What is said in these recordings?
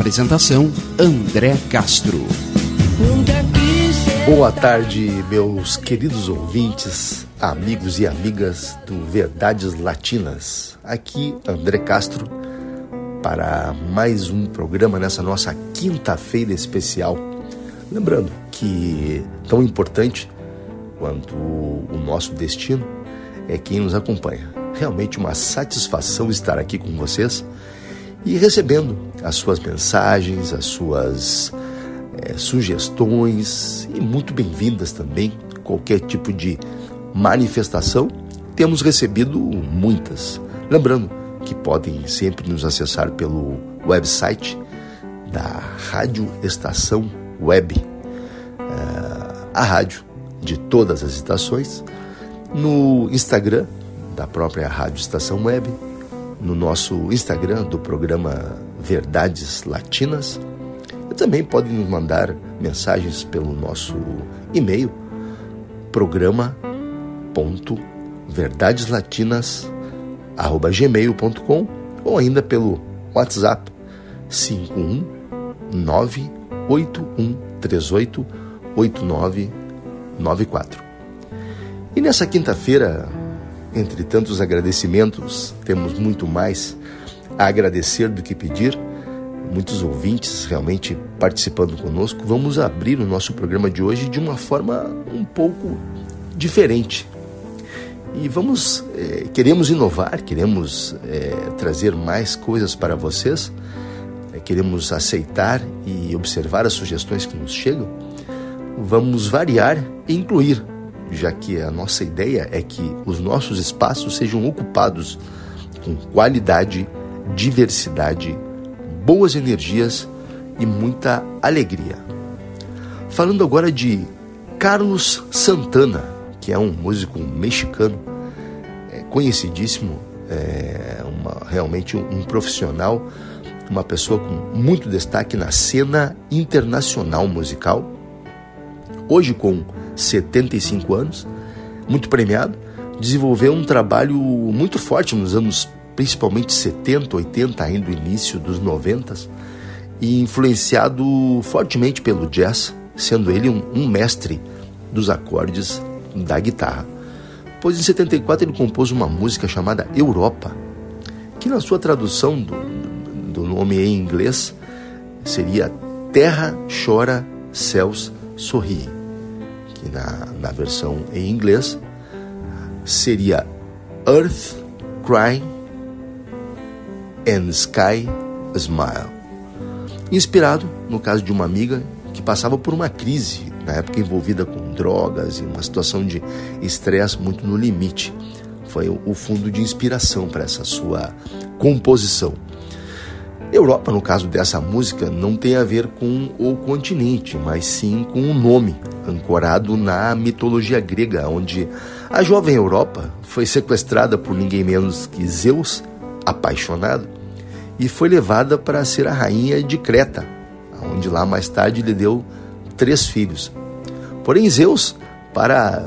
Apresentação André Castro. Boa tarde, meus queridos ouvintes, amigos e amigas do Verdades Latinas. Aqui André Castro para mais um programa nessa nossa quinta-feira especial. Lembrando que tão importante quanto o nosso destino é quem nos acompanha. Realmente uma satisfação estar aqui com vocês e recebendo as suas mensagens, as suas é, sugestões e muito bem-vindas também. Qualquer tipo de manifestação, temos recebido muitas. Lembrando que podem sempre nos acessar pelo website da Rádio Estação Web, é, a rádio de todas as estações, no Instagram da própria Rádio Estação Web no nosso Instagram do programa Verdades Latinas. E também podem nos mandar mensagens pelo nosso e-mail programa.verdadeslatinas@gmail.com ou ainda pelo WhatsApp 51 98138 8994. E nessa quinta-feira entre tantos agradecimentos, temos muito mais a agradecer do que pedir. Muitos ouvintes realmente participando conosco. Vamos abrir o nosso programa de hoje de uma forma um pouco diferente. E vamos, é, queremos inovar, queremos é, trazer mais coisas para vocês, é, queremos aceitar e observar as sugestões que nos chegam. Vamos variar e incluir já que a nossa ideia é que os nossos espaços sejam ocupados com qualidade, diversidade, boas energias e muita alegria. Falando agora de Carlos Santana, que é um músico mexicano, é conhecidíssimo, é uma, realmente um, um profissional, uma pessoa com muito destaque na cena internacional musical. Hoje, com 75 anos, muito premiado, desenvolveu um trabalho muito forte nos anos principalmente 70, 80, ainda início dos 90 e influenciado fortemente pelo jazz, sendo ele um, um mestre dos acordes da guitarra. Pois em 74 ele compôs uma música chamada Europa, que na sua tradução do, do nome em inglês seria Terra chora, céus sorriem que na, na versão em inglês seria Earth Cry and Sky Smile. Inspirado no caso de uma amiga que passava por uma crise, na época envolvida com drogas e uma situação de estresse muito no limite. Foi o fundo de inspiração para essa sua composição. Europa, no caso dessa música, não tem a ver com o continente, mas sim com o nome, ancorado na mitologia grega, onde a jovem Europa foi sequestrada por ninguém menos que Zeus, apaixonado, e foi levada para ser a rainha de Creta, onde lá mais tarde lhe deu três filhos. Porém, Zeus, para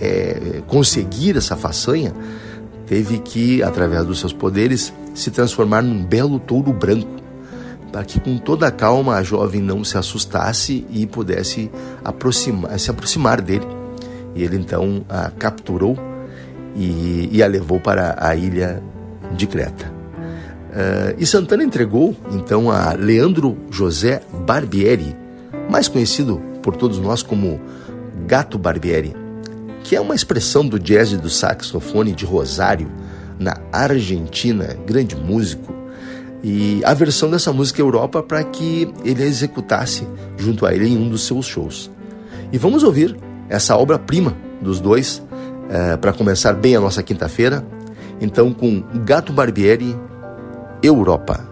é, conseguir essa façanha, teve que, através dos seus poderes, se transformar num belo touro branco, para que com toda a calma a jovem não se assustasse e pudesse aproximar, se aproximar dele. E ele então a capturou e, e a levou para a ilha de Creta. Uh, e Santana entregou então a Leandro José Barbieri, mais conhecido por todos nós como Gato Barbieri, que é uma expressão do jazz e do saxofone de Rosário, na Argentina, grande músico, e a versão dessa música Europa para que ele a executasse junto a ele em um dos seus shows. E vamos ouvir essa obra-prima dos dois é, para começar bem a nossa quinta-feira. então com Gato Barbieri, Europa.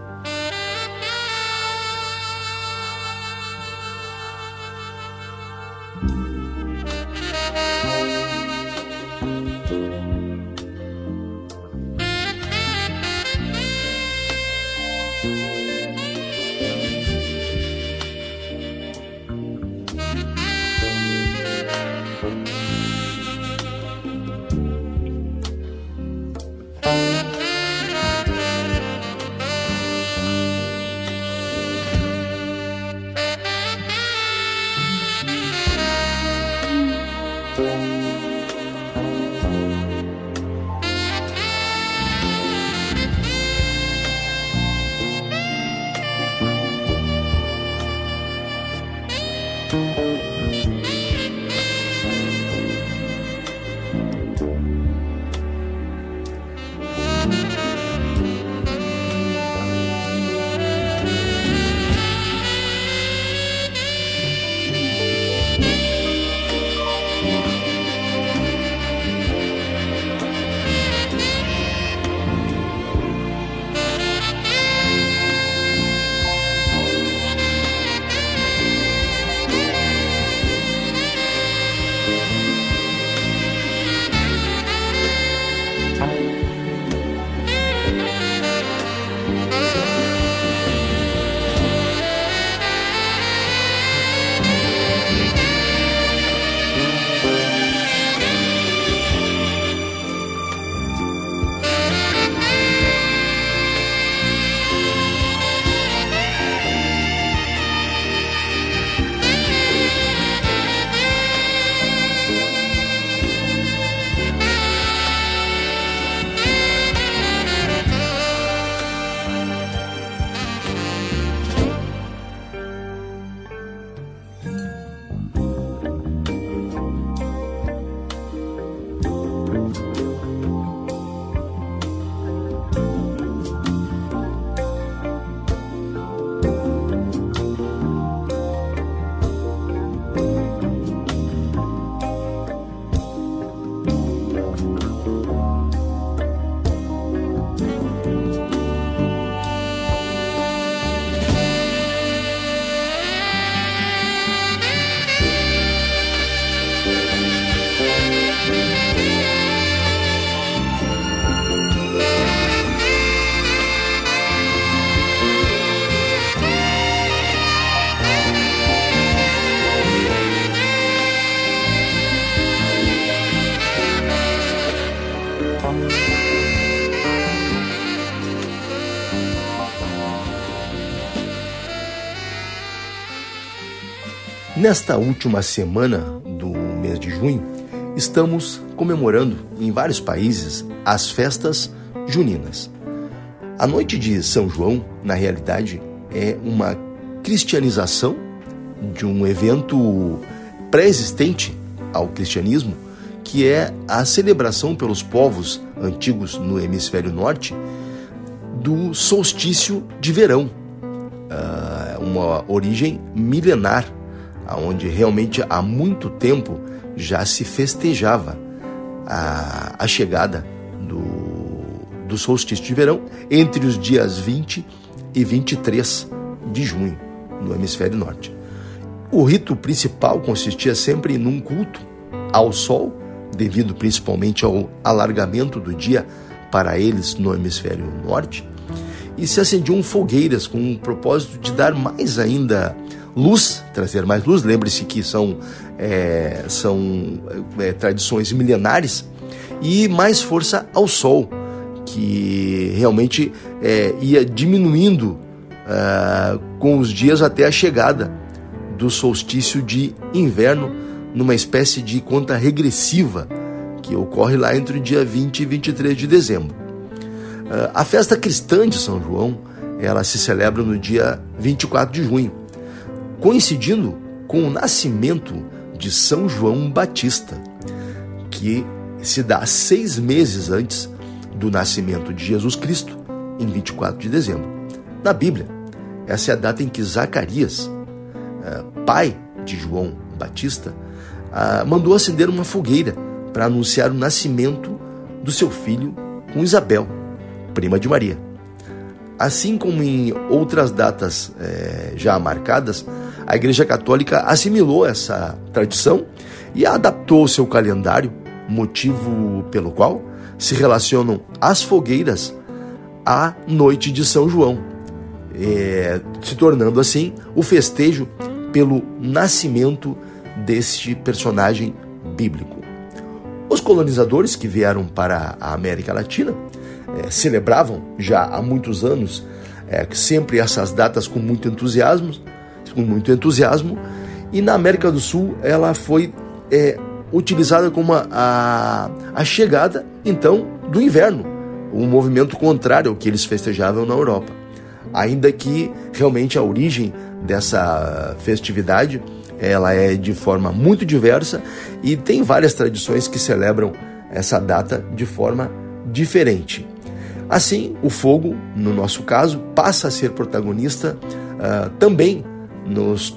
Nesta última semana do mês de junho, estamos comemorando em vários países as festas juninas. A noite de São João, na realidade, é uma cristianização de um evento pré-existente ao cristianismo, que é a celebração pelos povos antigos no hemisfério norte do solstício de verão, ah, uma origem milenar onde realmente há muito tempo já se festejava a, a chegada do, do solstício de verão entre os dias 20 e 23 de junho, no hemisfério norte. O rito principal consistia sempre num culto ao sol, devido principalmente ao alargamento do dia para eles no hemisfério norte, e se acendiam fogueiras com o propósito de dar mais ainda luz, trazer mais luz. Lembre-se que são, é, são é, tradições milenares e mais força ao sol, que realmente é, ia diminuindo uh, com os dias até a chegada do solstício de inverno, numa espécie de conta regressiva que ocorre lá entre o dia 20 e 23 de dezembro. Uh, a festa cristã de São João, ela se celebra no dia 24 de junho coincidindo com o nascimento de São João Batista, que se dá seis meses antes do nascimento de Jesus Cristo, em 24 de dezembro. Na Bíblia, essa é a data em que Zacarias, eh, pai de João Batista, ah, mandou acender uma fogueira para anunciar o nascimento do seu filho com Isabel, prima de Maria. Assim como em outras datas é, já marcadas, a Igreja Católica assimilou essa tradição e adaptou seu calendário, motivo pelo qual se relacionam as fogueiras à noite de São João, é, se tornando assim o festejo pelo nascimento deste personagem bíblico. Os colonizadores que vieram para a América Latina é, celebravam já há muitos anos é, sempre essas datas com muito entusiasmo, com muito entusiasmo, e na América do Sul ela foi é, utilizada como a, a, a chegada então do inverno, um movimento contrário ao que eles festejavam na Europa. Ainda que realmente a origem dessa festividade ela é de forma muito diversa e tem várias tradições que celebram essa data de forma diferente. Assim, o fogo, no nosso caso, passa a ser protagonista uh, também nos,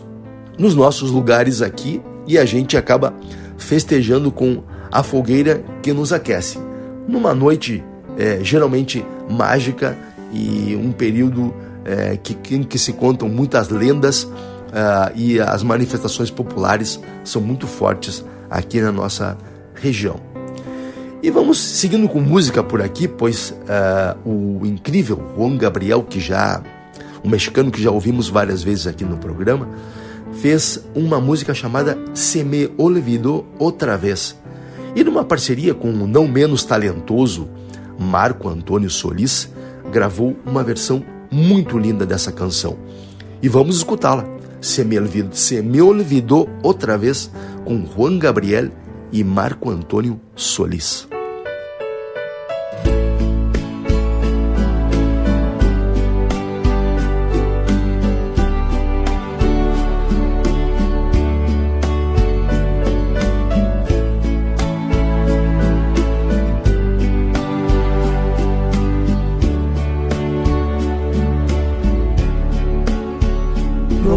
nos nossos lugares aqui e a gente acaba festejando com a fogueira que nos aquece. Numa noite é, geralmente mágica e um período é, que, em que se contam muitas lendas uh, e as manifestações populares são muito fortes aqui na nossa região. E vamos seguindo com música por aqui, pois uh, o incrível Juan Gabriel, que já um mexicano que já ouvimos várias vezes aqui no programa, fez uma música chamada Se Me Olvidou Outra Vez. E numa parceria com o não menos talentoso Marco Antônio Solis, gravou uma versão muito linda dessa canção. E vamos escutá-la. Se me, olvidou, Se olvidou outra vez com Juan Gabriel e Marco Antônio Solis.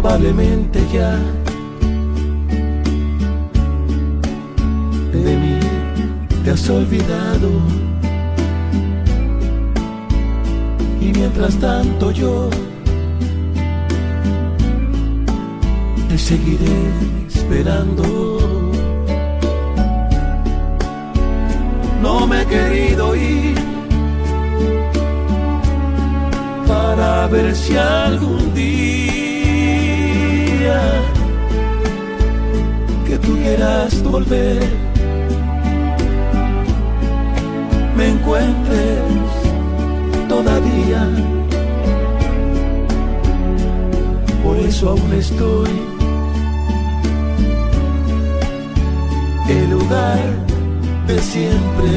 Probablemente ya de mí te has olvidado. Y mientras tanto yo te seguiré esperando. No me he querido ir para ver si algún día que tú quieras volver, me encuentres todavía. Por eso aún estoy el lugar de siempre,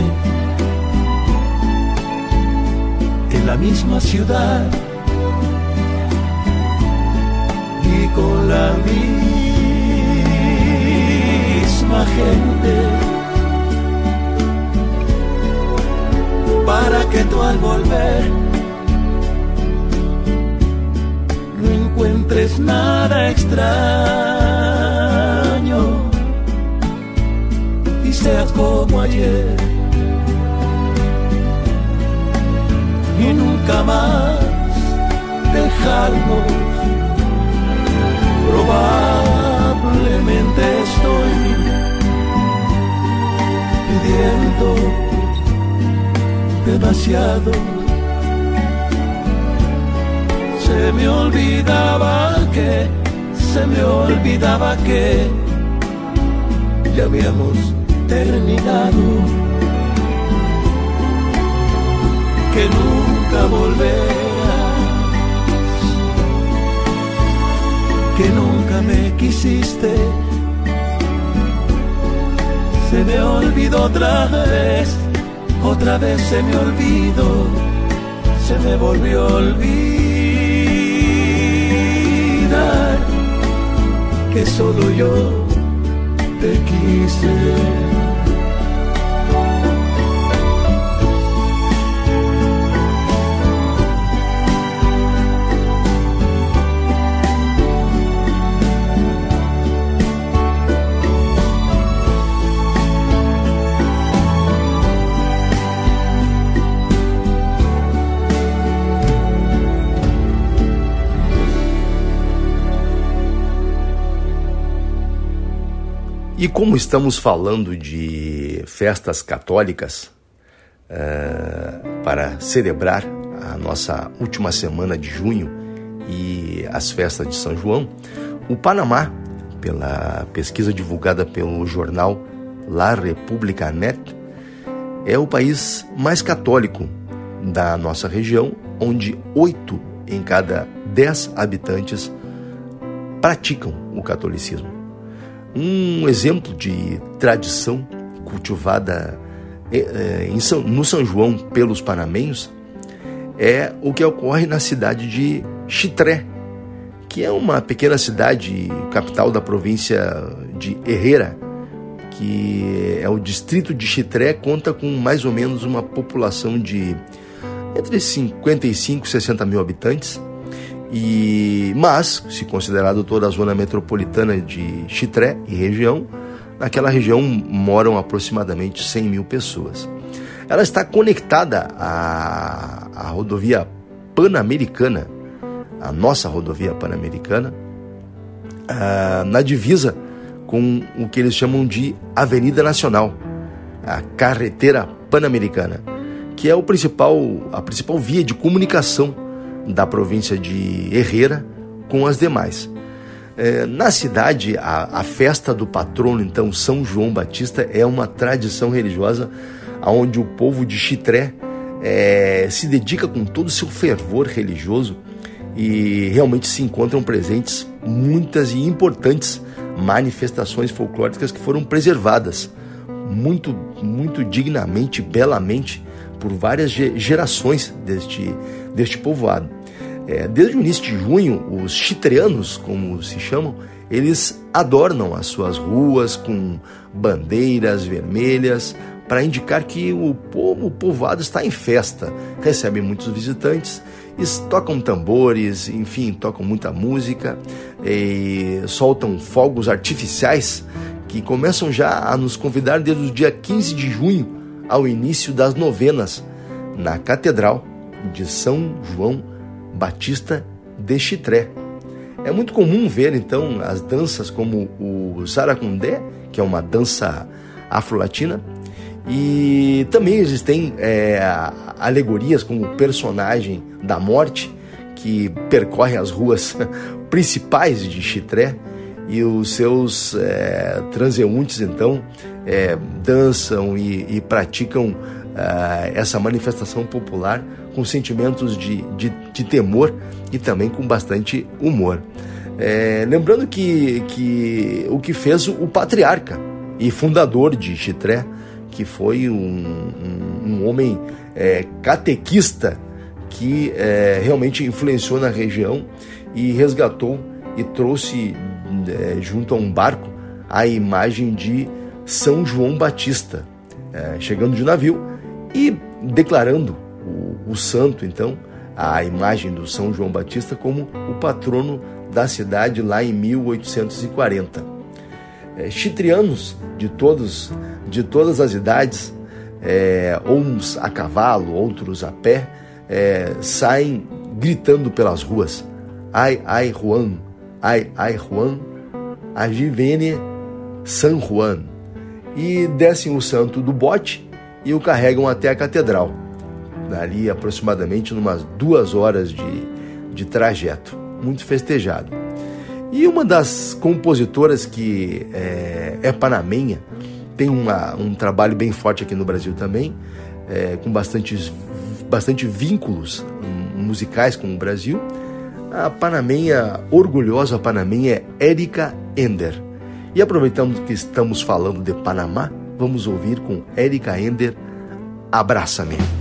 en la misma ciudad con la misma gente. Para que tú al volver no encuentres nada extraño y seas como ayer. Y nunca más dejarnos Probablemente estoy pidiendo demasiado. Se me olvidaba que, se me olvidaba que ya habíamos terminado. Que nunca volveré que nunca me quisiste. Se me olvidó otra vez, otra vez se me olvidó, se me volvió a olvidar que solo yo te quise. E como estamos falando de festas católicas uh, para celebrar a nossa última semana de junho e as festas de São João, o Panamá, pela pesquisa divulgada pelo jornal La República Net, é o país mais católico da nossa região, onde oito em cada dez habitantes praticam o catolicismo. Um exemplo de tradição cultivada eh, São, no São João pelos panamenhos é o que ocorre na cidade de Chitré, que é uma pequena cidade capital da província de Herrera, que é o distrito de Chitré, conta com mais ou menos uma população de entre 55 e 60 mil habitantes e, mas, se considerado toda a zona metropolitana de Chitré e região, naquela região moram aproximadamente 100 mil pessoas. Ela está conectada à, à rodovia Pan-Americana, a nossa rodovia Pan-Americana, ah, na divisa com o que eles chamam de Avenida Nacional, a carretera Pan-Americana, que é o principal, a principal via de comunicação da província de Herrera com as demais. É, na cidade, a, a, festa do patrono, então, São João Batista, é uma tradição religiosa onde o povo de Chitré é, se dedica com todo o seu fervor religioso e realmente se encontram presentes muitas e importantes manifestações folclóricas que foram preservadas muito, muito dignamente, belamente por várias gerações deste, deste povoado. É, desde o início de junho, os chitreanos, como se chamam, eles adornam as suas ruas com bandeiras vermelhas para indicar que o povo o povoado está em festa. Recebem muitos visitantes, tocam tambores, enfim, tocam muita música, soltam fogos artificiais que começam já a nos convidar desde o dia 15 de junho ao início das novenas na Catedral de São João Batista de Chitré. É muito comum ver então as danças como o Saracundé, que é uma dança afro-latina, e também existem é, alegorias como o personagem da morte, que percorre as ruas principais de Chitré, e os seus é, transeuntes então é, dançam e, e praticam é, essa manifestação popular com sentimentos de, de, de temor e também com bastante humor. É, lembrando que, que o que fez o patriarca e fundador de Chitré, que foi um, um, um homem é, catequista que é, realmente influenciou na região e resgatou e trouxe é, junto a um barco a imagem de São João Batista, é, chegando de navio e declarando o, santo, então, a imagem do São João Batista como o patrono da cidade lá em 1840. É, chitrianos de todos, de todas as idades, é, uns a cavalo, outros a pé, é, saem gritando pelas ruas: Ai, ai, Juan, ai, ai, Juan, agivene San Juan. E descem o santo do bote e o carregam até a catedral ali aproximadamente umas duas horas de, de trajeto, muito festejado. E uma das compositoras que é, é panamenha, tem uma, um trabalho bem forte aqui no Brasil também, é, com bastantes, bastante vínculos musicais com o Brasil. A panamenha, orgulhosa panamenha, é Érica Ender. E aproveitando que estamos falando de Panamá, vamos ouvir com Érica Ender, Abraça-me.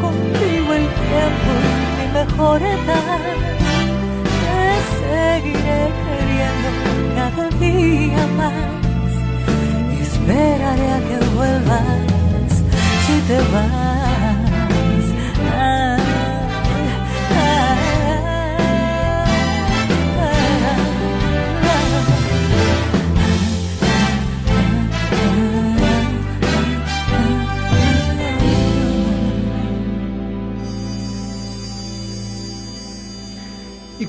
contigo el tiempo y mi mejor edad. Te seguiré queriendo cada día más. Y esperaré a que vuelvas si te vas.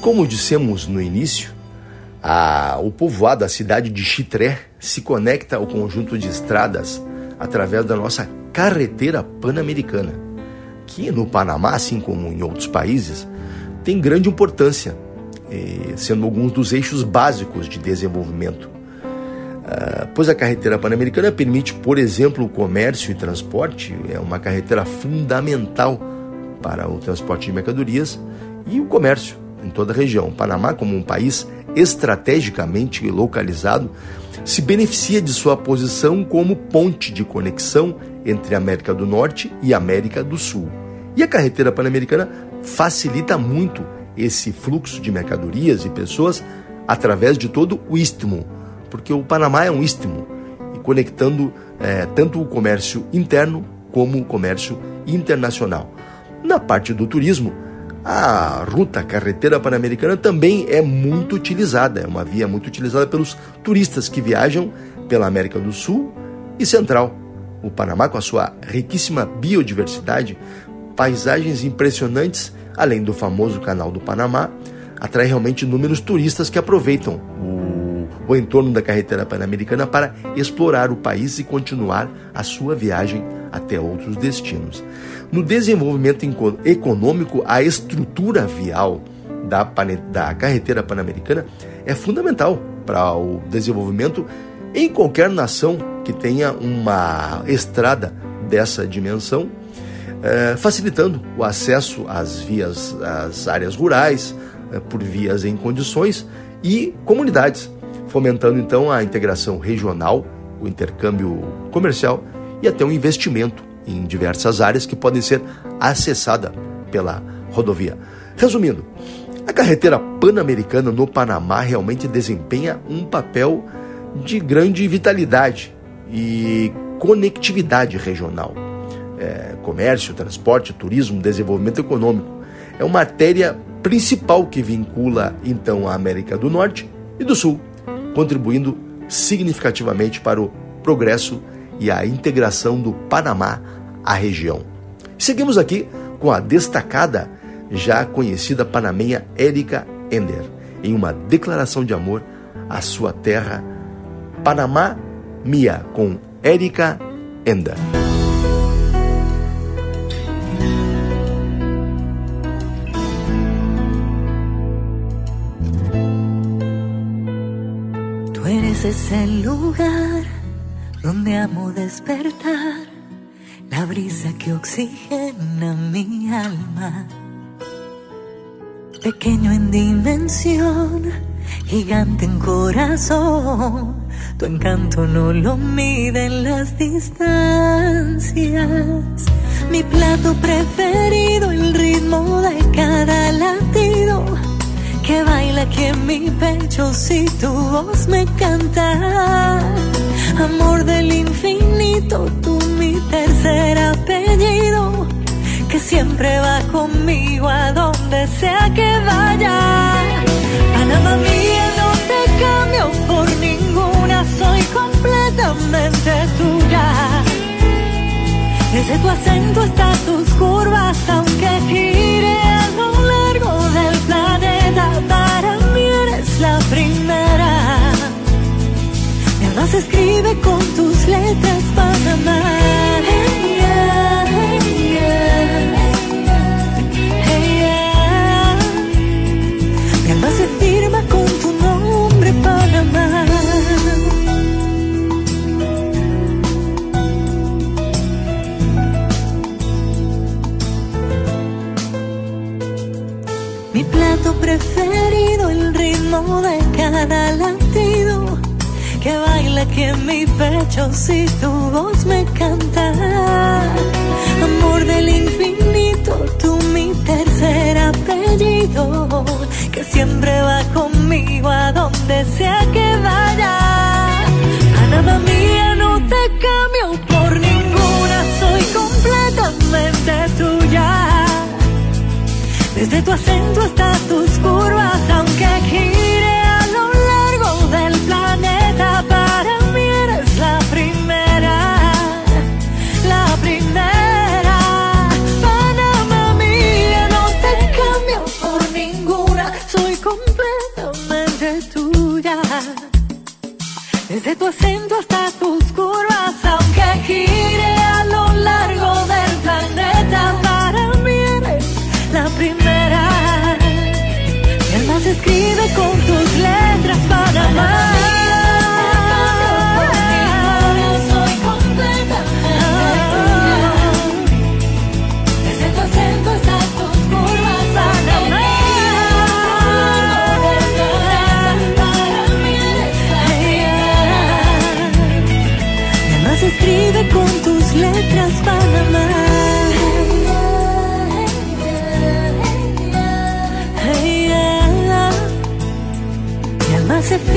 Como dissemos no início, a, o povoado, a cidade de Chitré, se conecta ao conjunto de estradas através da nossa carretera pan-americana, que no Panamá, assim como em outros países, tem grande importância, eh, sendo alguns dos eixos básicos de desenvolvimento. Ah, pois a carretera pan-americana permite, por exemplo, o comércio e transporte, é uma carretera fundamental para o transporte de mercadorias e o comércio em toda a região. O Panamá, como um país estrategicamente localizado, se beneficia de sua posição como ponte de conexão entre a América do Norte e a América do Sul. E a carretera pan-americana facilita muito esse fluxo de mercadorias e pessoas através de todo o istmo, porque o Panamá é um istmo e conectando é, tanto o comércio interno como o comércio internacional. Na parte do turismo, a ruta carretera pan-americana também é muito utilizada, é uma via muito utilizada pelos turistas que viajam pela América do Sul e Central. O Panamá, com a sua riquíssima biodiversidade, paisagens impressionantes, além do famoso Canal do Panamá, atrai realmente inúmeros turistas que aproveitam o, o entorno da carretera pan-americana para explorar o país e continuar a sua viagem até outros destinos. No desenvolvimento econômico, a estrutura vial da, da carretera pan-americana é fundamental para o desenvolvimento em qualquer nação que tenha uma estrada dessa dimensão, é, facilitando o acesso às vias, às áreas rurais, é, por vias em condições e comunidades, fomentando então a integração regional, o intercâmbio comercial e até o investimento em diversas áreas que podem ser acessadas pela rodovia. Resumindo, a carretera pan-americana no Panamá realmente desempenha um papel de grande vitalidade e conectividade regional. É, comércio, transporte, turismo, desenvolvimento econômico. É uma artéria principal que vincula então a América do Norte e do Sul, contribuindo significativamente para o progresso e a integração do Panamá à região. Seguimos aqui com a destacada, já conhecida panamenha Érica Ender, em uma declaração de amor à sua terra, Panamá Mia, com Érica Ender. Eres ese lugar donde amo despertar, la brisa que oxigena mi alma. Pequeño en dimensión, gigante en corazón, tu encanto no lo miden las distancias. Mi plato preferido, el ritmo de cada latido que baila aquí en mi pecho si tu voz me canta. Amor del infinito, tú mi tercer apellido, que siempre va conmigo a donde sea que vaya. Panamá mía, no te cambio por ninguna, soy completamente tuya. Desde tu acento hasta tus curvas, aunque gire a eres la primera. Mi alma se escribe con tus letras Panamá. Hey, Plato preferido, el ritmo de cada latido que baila aquí en mi pecho si tu voz me canta. Amor del infinito, tú mi tercer apellido, que siempre va conmigo a donde sea que vaya. Panamá mía, no te cambio por ninguna, soy completamente tuya. Desde tu acento hasta tus curvas, aunque gire a lo largo del planeta, para mí eres la primera, la primera. Panamá mía, no te cambio por ninguna, soy completamente tuya. Desde tu acento hasta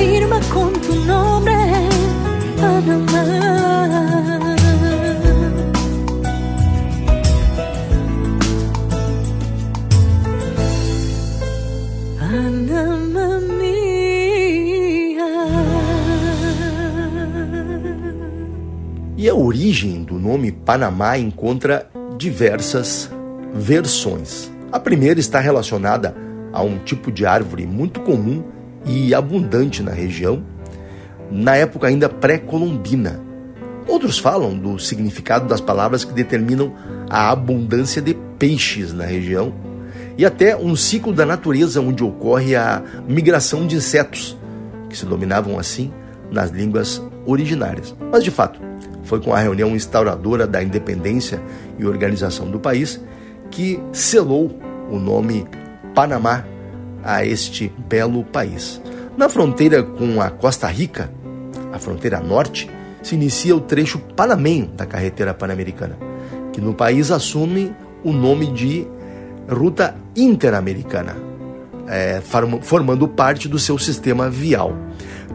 firma con tu nombre Panamá. Panamá mía. E a origem do nome Panamá encontra diversas versões. A primeira está relacionada a um tipo de árvore muito comum e abundante na região, na época ainda pré-colombina. Outros falam do significado das palavras que determinam a abundância de peixes na região e até um ciclo da natureza onde ocorre a migração de insetos, que se dominavam assim nas línguas originárias. Mas de fato, foi com a reunião instauradora da independência e organização do país que selou o nome Panamá a este belo país. Na fronteira com a Costa Rica, a fronteira norte, se inicia o trecho panamenho da carretera pan-americana, que no país assume o nome de Ruta Interamericana, é, formando parte do seu sistema vial,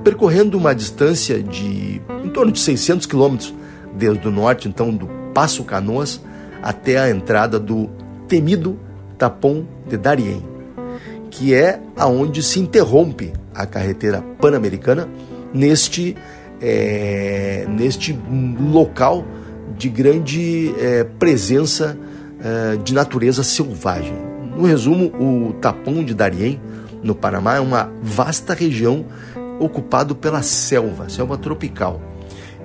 percorrendo uma distância de em torno de 600 quilômetros desde o norte, então, do Passo Canoas até a entrada do temido Tapão de Darien, que é aonde se interrompe a carretera pan-americana neste, é, neste local de grande é, presença é, de natureza selvagem. No resumo, o Tapão de Darien, no Panamá, é uma vasta região ocupada pela selva, selva tropical,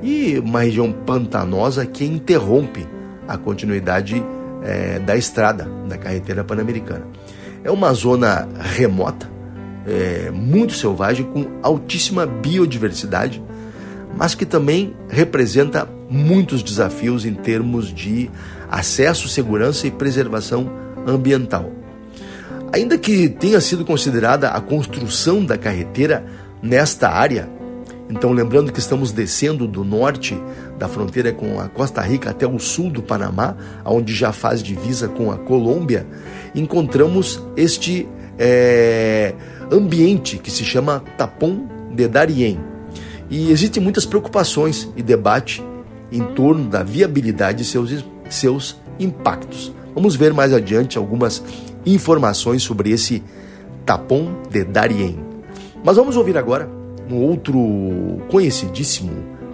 e uma região pantanosa que interrompe a continuidade é, da estrada, da carretera pan-americana. É uma zona remota, é, muito selvagem, com altíssima biodiversidade, mas que também representa muitos desafios em termos de acesso, segurança e preservação ambiental. Ainda que tenha sido considerada a construção da carretera nesta área, então lembrando que estamos descendo do norte da fronteira com a Costa Rica até o sul do Panamá, onde já faz divisa com a Colômbia, encontramos este é, ambiente que se chama Tapão de Darien. E existem muitas preocupações e debate em torno da viabilidade de seus, seus impactos. Vamos ver mais adiante algumas informações sobre esse Tapão de Darien. Mas vamos ouvir agora um outro conhecidíssimo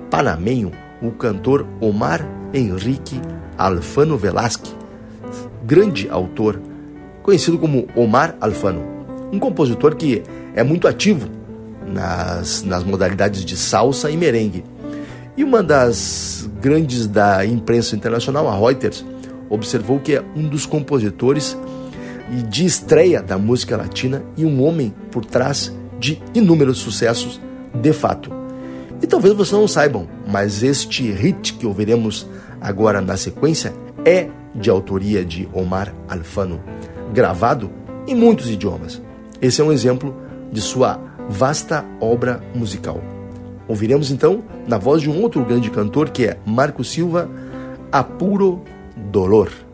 panamenho, o cantor Omar Henrique Alfano Velasque, grande autor, conhecido como Omar Alfano, um compositor que é muito ativo nas, nas modalidades de salsa e merengue. E uma das grandes da imprensa internacional, a Reuters, observou que é um dos compositores e de estreia da música latina e um homem por trás de inúmeros sucessos de fato. E talvez vocês não saibam, mas este hit que ouviremos agora na sequência é de autoria de Omar Alfano, gravado em muitos idiomas. Esse é um exemplo de sua vasta obra musical. Ouviremos então, na voz de um outro grande cantor que é Marco Silva, Apuro Dolor.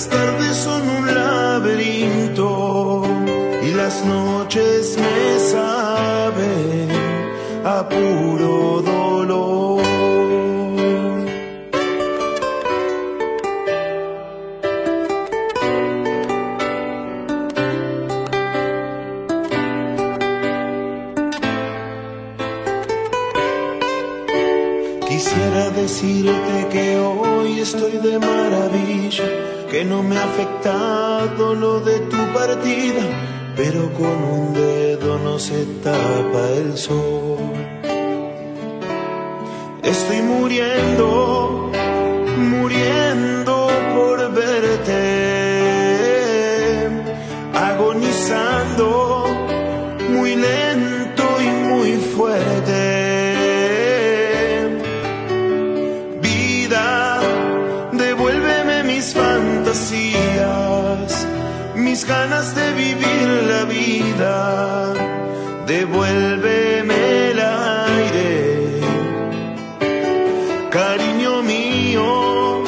Las tardes son un laberinto y las noches me saben a afectado lo de tu partida, pero con un dedo no se tapa el sol. Estoy muriendo, de vivir la vida, devuélveme el aire. Cariño mío,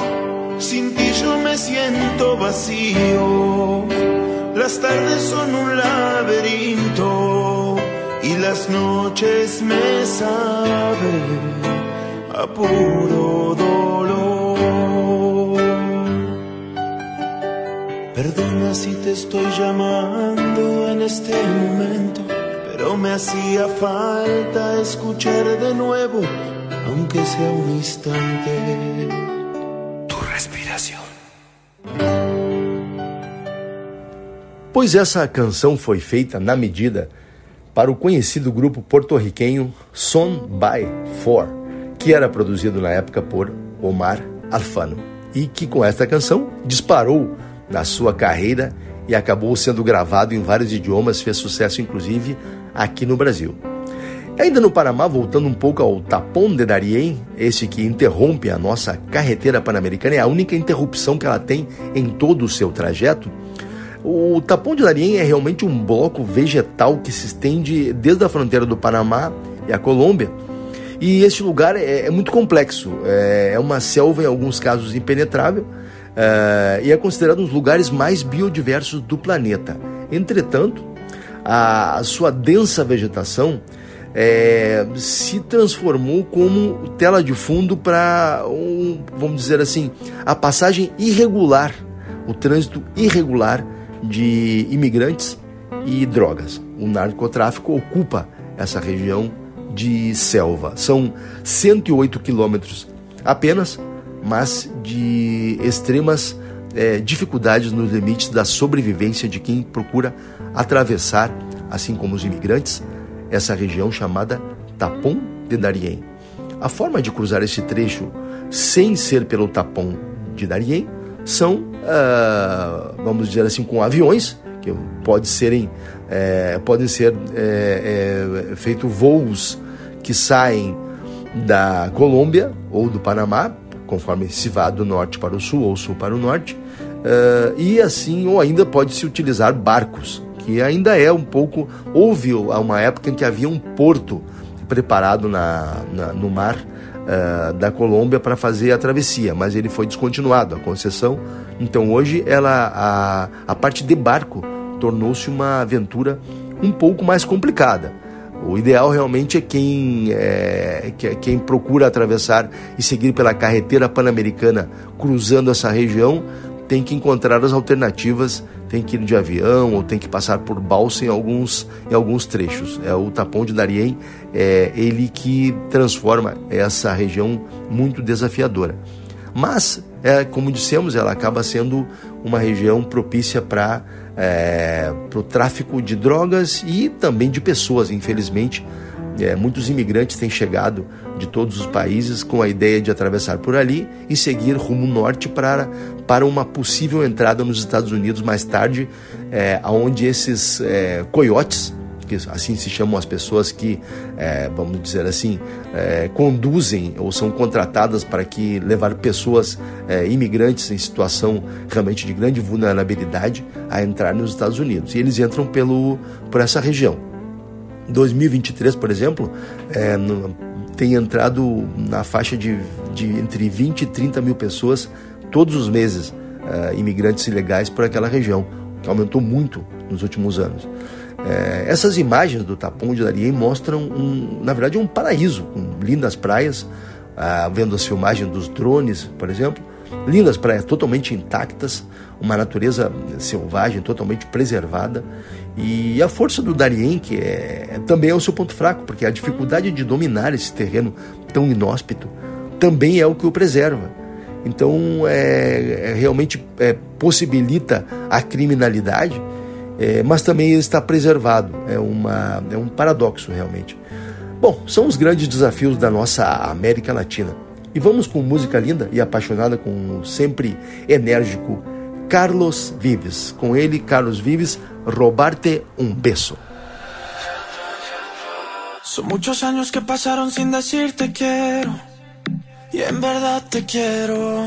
sin ti yo me siento vacío. Las tardes son un laberinto y las noches me saben a puro dolor. Perdona si te estoy llamando en este momento, pero me hacía falta escuchar de nuevo, aunque sea un instante, tu respiración. Pois essa canção foi feita na medida para o conhecido grupo porto-riquenho Son by Four, que era produzido na época por Omar Alfano, e que com esta canção disparou na sua carreira e acabou sendo gravado em vários idiomas, fez sucesso inclusive aqui no Brasil. Ainda no Panamá, voltando um pouco ao Tapón de Darien, esse que interrompe a nossa carretera pan-americana, é a única interrupção que ela tem em todo o seu trajeto. O Tapão de Darien é realmente um bloco vegetal que se estende desde a fronteira do Panamá e a Colômbia. E este lugar é, é muito complexo, é, é uma selva, em alguns casos, impenetrável, uh, e é considerado um dos lugares mais biodiversos do planeta. Entretanto, a, a sua densa vegetação é, se transformou como tela de fundo para, um, vamos dizer assim, a passagem irregular, o trânsito irregular de imigrantes e drogas. O narcotráfico ocupa essa região de selva. São 108 quilômetros apenas mas de extremas é, dificuldades nos limites da sobrevivência de quem procura atravessar, assim como os imigrantes, essa região chamada Tapão de Darien. A forma de cruzar esse trecho sem ser pelo Tapão de Darien são, uh, vamos dizer assim, com aviões, que pode serem, é, podem ser é, é, feitos voos que saem da Colômbia ou do Panamá conforme se vá do norte para o sul ou sul para o norte, uh, e assim, ou ainda pode se utilizar barcos, que ainda é um pouco. Houve uma época em que havia um porto preparado na, na no mar uh, da Colômbia para fazer a travessia, mas ele foi descontinuado, a concessão. Então hoje ela, a, a parte de barco tornou-se uma aventura um pouco mais complicada. O ideal realmente é quem, é, é quem procura atravessar e seguir pela carretera pan-americana cruzando essa região tem que encontrar as alternativas, tem que ir de avião ou tem que passar por balsa em alguns, em alguns trechos. É o Tapão de Darien, é ele que transforma essa região muito desafiadora. Mas, é, como dissemos, ela acaba sendo uma região propícia para é, o tráfico de drogas e também de pessoas, infelizmente. É, muitos imigrantes têm chegado de todos os países com a ideia de atravessar por ali e seguir rumo norte para, para uma possível entrada nos Estados Unidos mais tarde, é, onde esses é, coiotes assim se chamam as pessoas que, é, vamos dizer assim, é, conduzem ou são contratadas para que levar pessoas é, imigrantes em situação realmente de grande vulnerabilidade a entrar nos Estados Unidos. E eles entram pelo, por essa região. 2023, por exemplo, é, no, tem entrado na faixa de, de entre 20 e 30 mil pessoas todos os meses, é, imigrantes ilegais por aquela região, que aumentou muito nos últimos anos. É, essas imagens do Tapão de Darien mostram, um, na verdade, um paraíso, com lindas praias, ah, vendo as filmagens dos drones, por exemplo, lindas praias totalmente intactas, uma natureza selvagem totalmente preservada e a força do Darien, que é, também é o seu ponto fraco, porque a dificuldade de dominar esse terreno tão inóspito também é o que o preserva. Então, é, é realmente é, possibilita a criminalidade é, mas também ele está preservado. É, uma, é um paradoxo, realmente. Bom, são os grandes desafios da nossa América Latina. E vamos com música linda e apaixonada com o sempre enérgico Carlos Vives. Com ele, Carlos Vives, Robarte um Beso. Son muchos años que pasaron sin decirte quiero. Y en verdad te quiero.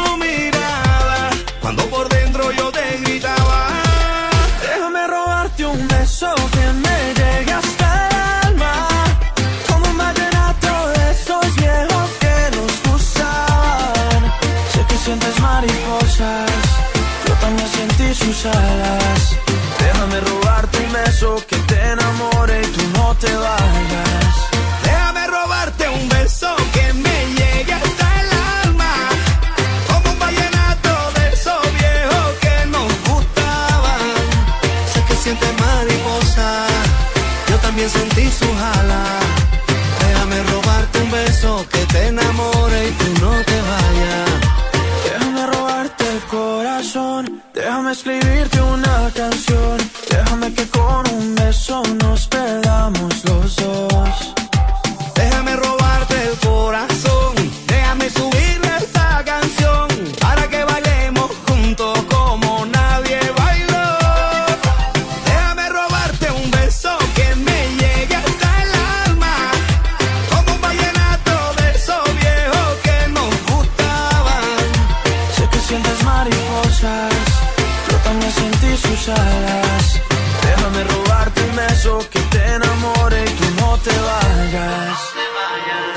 Cuando por dentro yo te gritaba, déjame robarte un beso que me llegue hasta el alma. Como un vallenato de esos viejos que nos gustan. Sé que sientes mariposas, yo también sentí sus alas. Déjame robarte un beso que te enamore y tú no te vayas. Sentí su jala. Déjame robarte un beso que te enamore y tú no te vayas. Déjame robarte el corazón, déjame escribirte una canción. Déjame que con un beso nos perdamos los dos.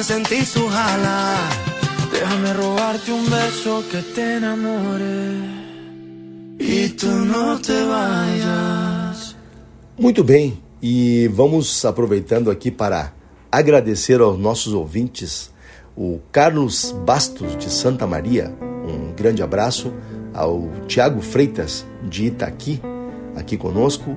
Yo también sentí su jala. Déjame robarte un beso que te enamore y tú no te vayas. Muito bem, e vamos aproveitando aqui para agradecer aos nossos ouvintes, o Carlos Bastos de Santa Maria, um grande abraço, ao Tiago Freitas de Itaqui, aqui conosco,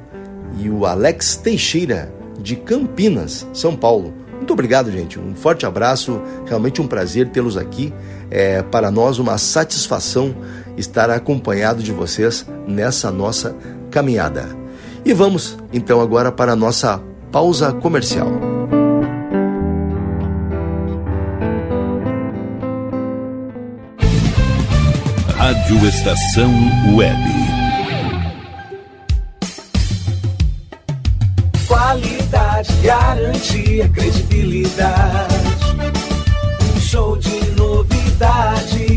e o Alex Teixeira de Campinas, São Paulo. Muito obrigado, gente. Um forte abraço, realmente um prazer tê-los aqui. É para nós uma satisfação estar acompanhado de vocês nessa nossa caminhada. E vamos então agora para a nossa pausa comercial. Rádio Estação Web. Qualidade, garantia, credibilidade. Um show de novidades.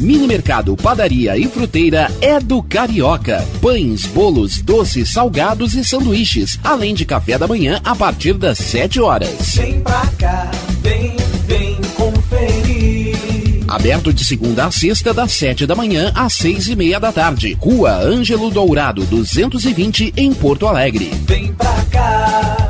Mini Mercado, Padaria e Fruteira é do Carioca. Pães, bolos, doces, salgados e sanduíches, além de café da manhã a partir das 7 horas. Vem pra cá, vem, vem conferir. Aberto de segunda a sexta, das 7 da manhã às 6 e meia da tarde. Rua Ângelo Dourado, 220, em Porto Alegre. Vem pra cá.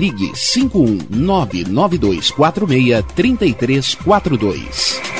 ligue 51992463342.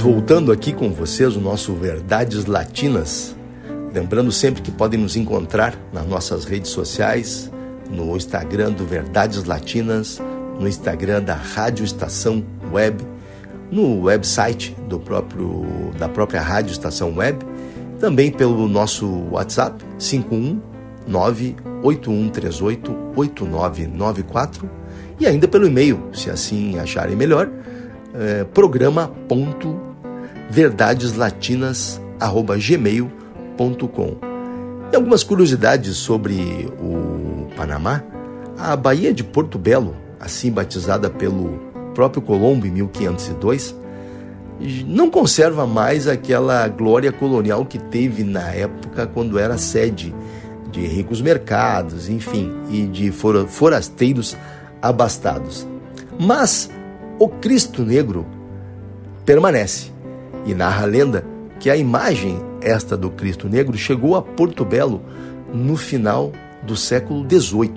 Voltando aqui com vocês o nosso Verdades Latinas, lembrando sempre que podem nos encontrar nas nossas redes sociais, no Instagram do Verdades Latinas, no Instagram da Rádio Estação Web, no website do próprio da própria Rádio Estação Web, também pelo nosso WhatsApp 51981388994 e ainda pelo e-mail, se assim acharem melhor, é, programa.verdadeslatinas@gmail.com. E algumas curiosidades sobre o Panamá, a Baía de Porto Belo, assim batizada pelo próprio Colombo em 1502, não conserva mais aquela glória colonial que teve na época quando era sede de ricos mercados, enfim, e de forasteiros abastados. Mas o Cristo Negro permanece e narra a lenda que a imagem esta do Cristo Negro chegou a Porto Belo no final do século XVIII,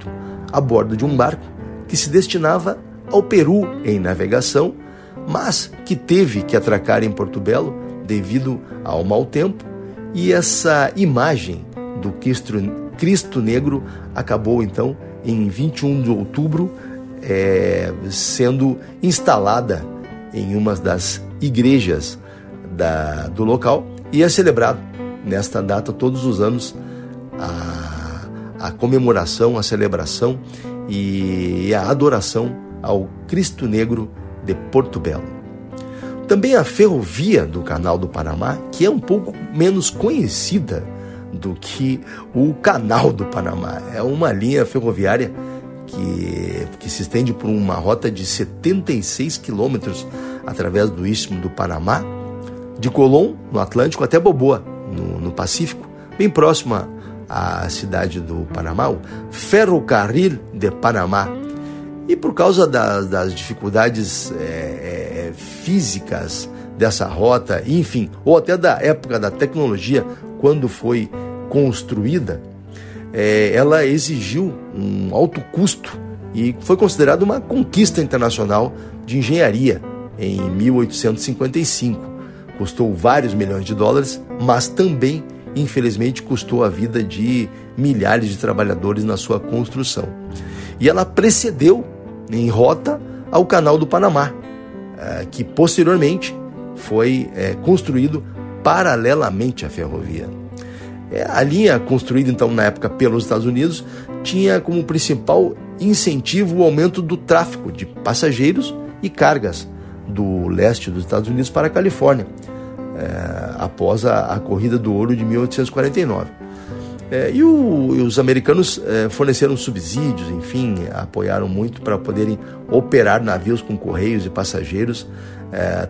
a bordo de um barco que se destinava ao Peru em navegação, mas que teve que atracar em Porto Belo devido ao mau tempo, e essa imagem do Cristo, Cristo Negro acabou então em 21 de outubro é, sendo instalada em uma das igrejas da, do local e é celebrado nesta data todos os anos a, a comemoração, a celebração e a adoração ao Cristo Negro de Porto Belo. Também a ferrovia do Canal do Panamá, que é um pouco menos conhecida do que o Canal do Panamá. É uma linha ferroviária que, que se estende por uma rota de 76 quilômetros através do Istmo do Panamá, de Colón, no Atlântico, até Boboa, no, no Pacífico, bem próxima à cidade do Panamá, o Ferrocarril de Panamá. E por causa das, das dificuldades é, é, físicas dessa rota, enfim, ou até da época da tecnologia, quando foi construída, é, ela exigiu um alto custo e foi considerada uma conquista internacional de engenharia em 1855. Custou vários milhões de dólares, mas também, infelizmente, custou a vida de milhares de trabalhadores na sua construção. E ela precedeu em rota ao Canal do Panamá, é, que posteriormente foi é, construído paralelamente à ferrovia. É, a linha construída então na época pelos Estados Unidos tinha como principal incentivo o aumento do tráfego de passageiros e cargas do leste dos Estados Unidos para a Califórnia, é, após a, a, corrida do ouro de 1849. É, e, o, e, os americanos é, forneceram subsídios, enfim, apoiaram muito para poderem operar navios com correios e passageiros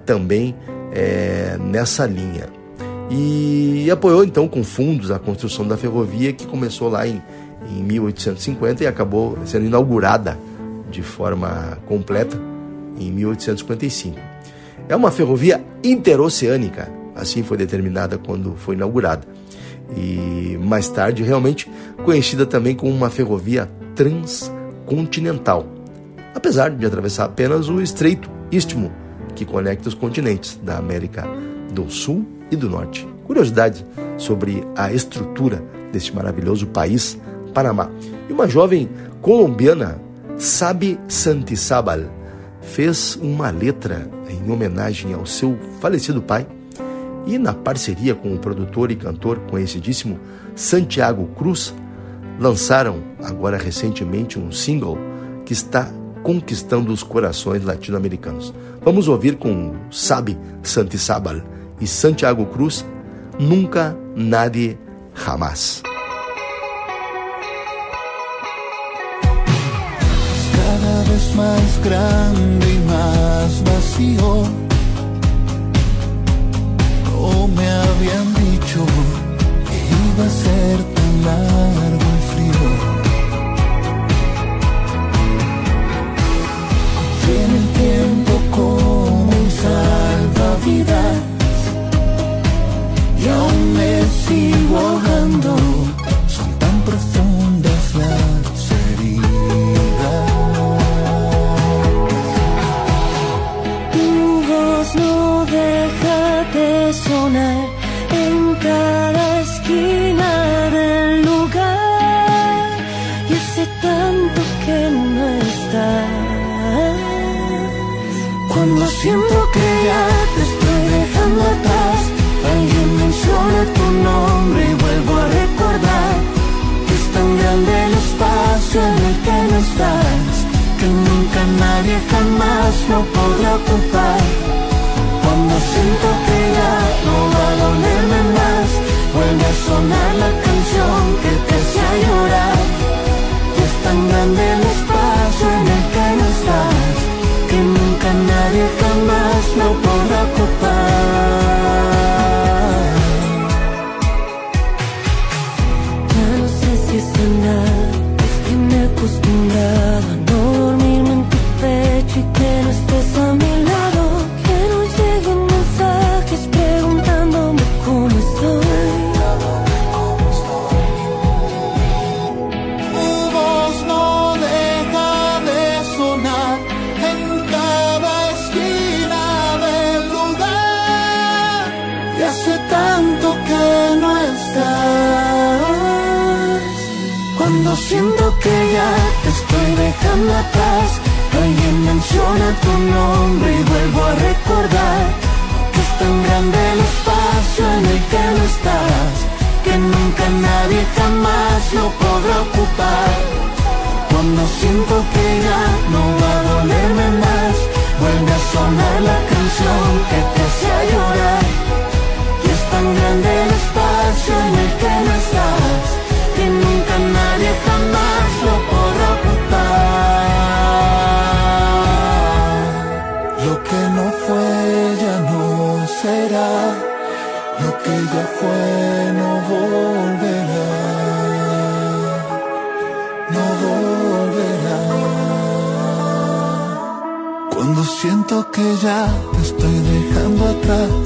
também nessa linha e apoiou então com fundos a construção da ferrovia que começou lá em, em 1850 e acabou sendo inaugurada de forma completa em 1855. É uma ferrovia interoceânica, assim foi determinada quando foi inaugurada. E mais tarde, realmente conhecida também como uma ferrovia transcontinental, apesar de atravessar apenas o estreito istmo que conecta os continentes da América do Sul e do Norte. Curiosidades sobre a estrutura deste maravilhoso país, Panamá. E uma jovem colombiana, Sabi Santizábal, fez uma letra em homenagem ao seu falecido pai e, na parceria com o produtor e cantor conhecidíssimo Santiago Cruz, lançaram agora recentemente um single que está conquistando os corações latino-americanos. Vamos ouvir com Sabe Santizábal e Santiago Cruz, Nunca Nadie Jamás. Más grande y más vacío. No me habían dicho que iba a ser tan largo el frío. Tiene el tiempo como un salvavidas y aún me sigo ahogando. Jamás lo podrá ocupar. Cuando siento que ya no va a dolerme más, vuelve a sonar la canción que te hacía llorar. Y es tan grande el espacio en el que no estás, que nunca nadie jamás lo podrá ocupar. Siento que ya te estoy dejando atrás, alguien menciona tu nombre y vuelvo a recordar que es tan grande el espacio en el que no estás, que nunca nadie jamás lo podrá ocupar. Cuando siento que ya no va a dolerme más, vuelve a sonar la canción que te hacía llorar. Y es tan grande el espacio en el que no estás, jamás lo podrá ocupar. Lo que no fue ya no será, lo que ya fue no volverá, no volverá. Cuando siento que ya te estoy dejando atrás,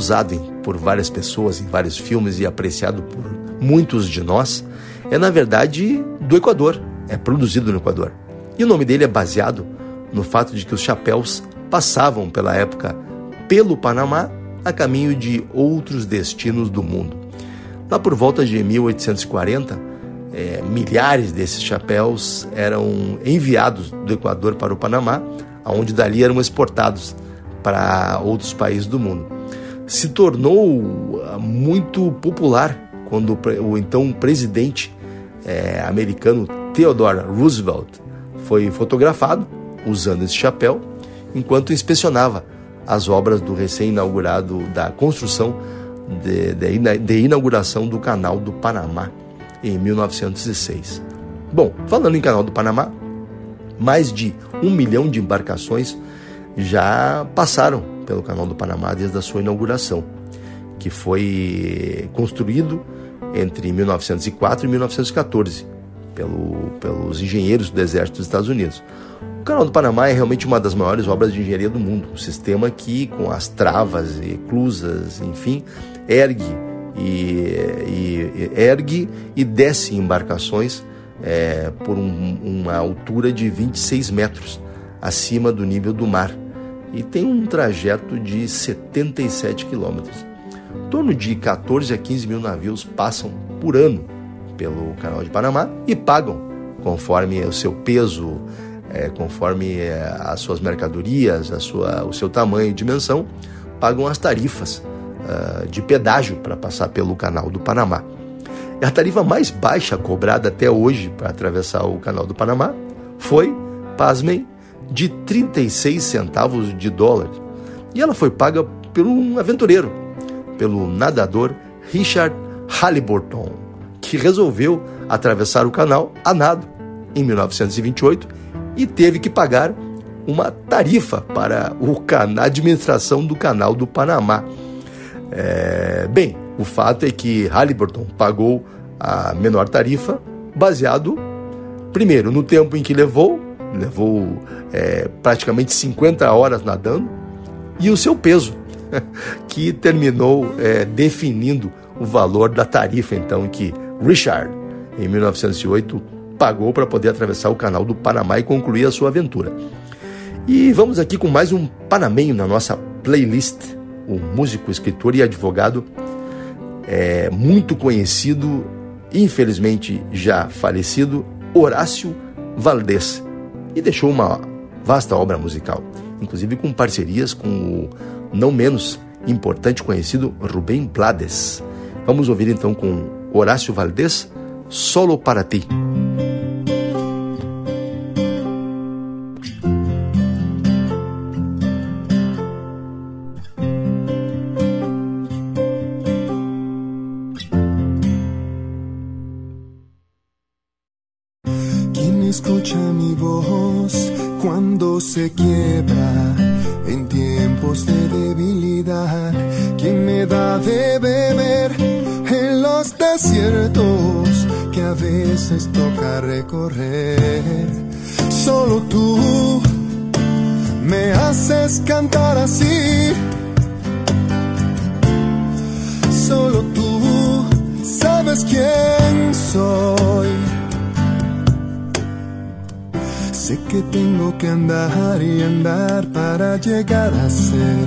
usado por várias pessoas em vários filmes e apreciado por muitos de nós, é na verdade do Equador, é produzido no Equador. E o nome dele é baseado no fato de que os chapéus passavam pela época pelo Panamá a caminho de outros destinos do mundo. Lá por volta de 1840, eh, milhares desses chapéus eram enviados do Equador para o Panamá, aonde dali eram exportados para outros países do mundo. Se tornou ah, muito popular quando o então presidente eh, americano Theodore Roosevelt foi fotografado usando esse chapéu enquanto inspecionava as obras do recém-inaugurado da construção de, de, de inauguração do Canal do Panamá em 1906. Bom, falando em Canal do Panamá, mais de um milhão de embarcações já passaram pelo Canal do Panamá desde a sua inauguração, que foi construído entre 1904 e 1914 pelo, pelos engenheiros do Exército dos Estados Unidos. O Canal do Panamá é realmente uma das maiores obras de engenharia do mundo. Um sistema que, com as travas e eclusas, enfim, ergue e, e, ergue e desce embarcações é, por um, uma altura de 26 metros acima do nível do mar e tem um trajeto de 77 quilômetros. Em torno de 14 a 15 mil navios passam por ano pelo Canal de Panamá e pagam conforme o seu peso, é, conforme é, as suas mercadorias, a sua, o seu tamanho e dimensão, pagam as tarifas uh, de pedágio para passar pelo Canal do Panamá. E a tarifa mais baixa cobrada até hoje para atravessar o Canal do Panamá foi, pasmem, de 36 centavos de dólar. E ela foi paga por um aventureiro, pelo nadador Richard Halliburton, que resolveu atravessar o canal a nado em 1928 e teve que pagar uma tarifa para a administração do canal do Panamá. É, bem, o fato é que Halliburton pagou a menor tarifa baseado, primeiro, no tempo em que levou, levou é, praticamente 50 horas nadando, e o seu peso, que terminou é, definindo o valor da tarifa, então, que Richard, em 1908, pagou para poder atravessar o canal do Panamá e concluir a sua aventura. E vamos aqui com mais um panamenho na nossa playlist, o músico, escritor e advogado é, muito conhecido, infelizmente já falecido, Horácio Valdés, e deixou uma vasta obra musical, inclusive com parcerias com o não menos importante conhecido Rubem Blades. Vamos ouvir então com Horácio Valdés, Solo para ti. Sé que tengo que andar y andar para llegar a ser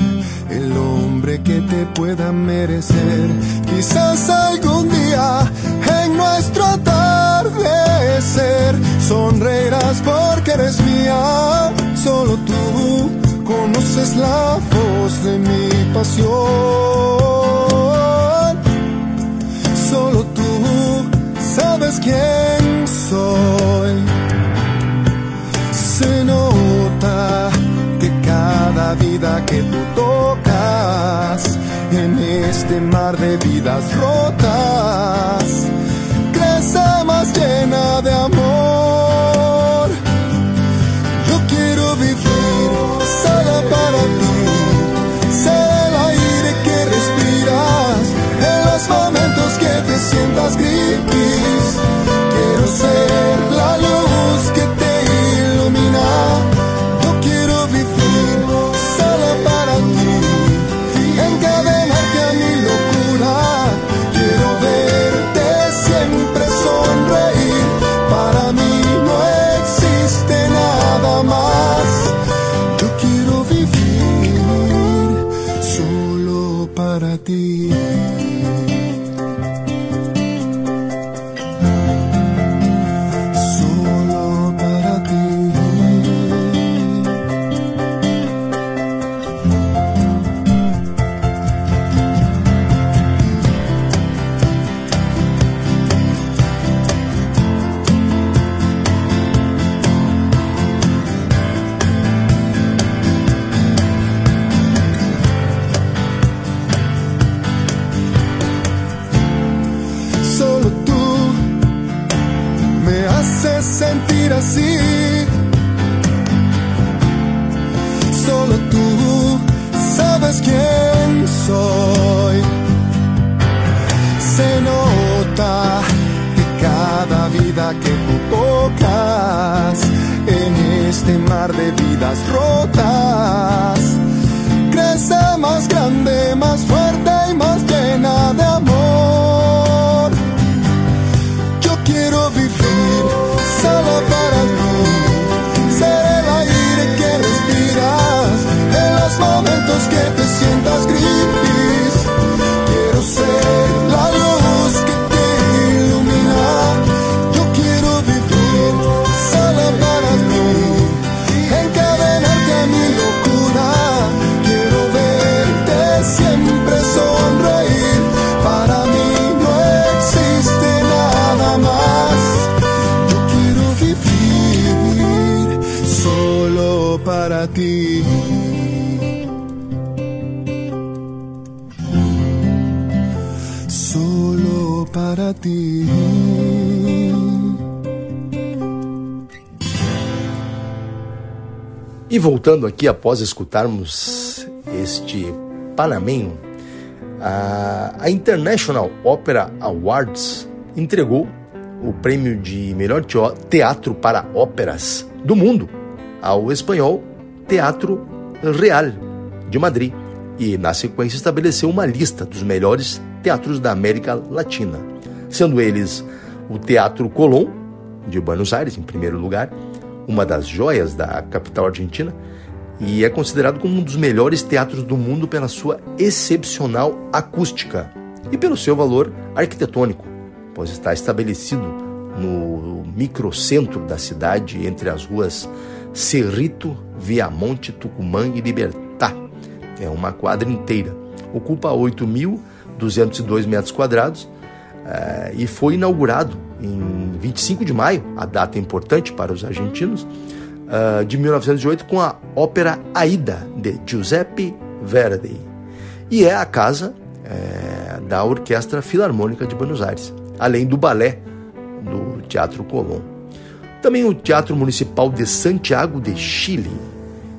el hombre que te pueda merecer. Quizás algún día en nuestro atardecer sonreirás porque eres mía. Solo tú conoces la voz de mi pasión. Solo tú sabes quién soy vida que tú tocas en este mar de vidas rotas crece más llena en este mar de vidas rotas. Crece más voltando aqui, após escutarmos este panamenho, a, International Opera Awards entregou o prêmio de melhor teatro para óperas do mundo ao espanhol Teatro Real de Madrid e, na sequência, estabeleceu uma lista dos melhores teatros da América Latina, sendo eles o Teatro Colón de Buenos Aires, em primeiro lugar, uma das joias da capital argentina, e é considerado como um dos melhores teatros do mundo pela sua excepcional acústica e pelo seu valor arquitetônico, pois está estabelecido no microcentro da cidade, entre as ruas Cerrito, Viamonte, Tucumã e Libertad. É uma quadra inteira. Ocupa 8.202 metros quadrados eh, e foi inaugurado em 25 de maio, a data importante para os argentinos, ah, de 1908 com a ópera Aida, de Giuseppe Verdi. E é a casa eh, da Orquestra Filarmônica de Buenos Aires, além do balé do Teatro Colón. Também o Teatro Municipal de Santiago de Chile.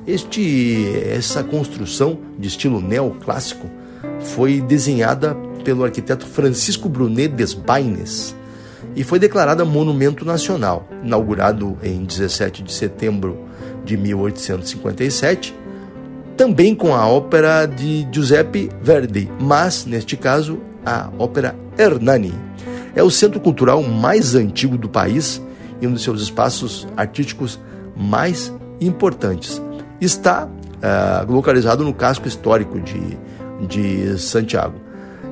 Este, essa construção de estilo neoclássico foi desenhada pelo arquiteto Francisco Brunet Desbaines e foi declarada Monumento Nacional, inaugurado em 17 de setembro de 1857, também com a ópera de Giuseppe Verdi, mas, neste caso, a ópera Hernani. É o centro cultural mais antigo do país e um dos seus espaços artísticos mais importantes. Está ah, localizado no casco histórico de, de Santiago.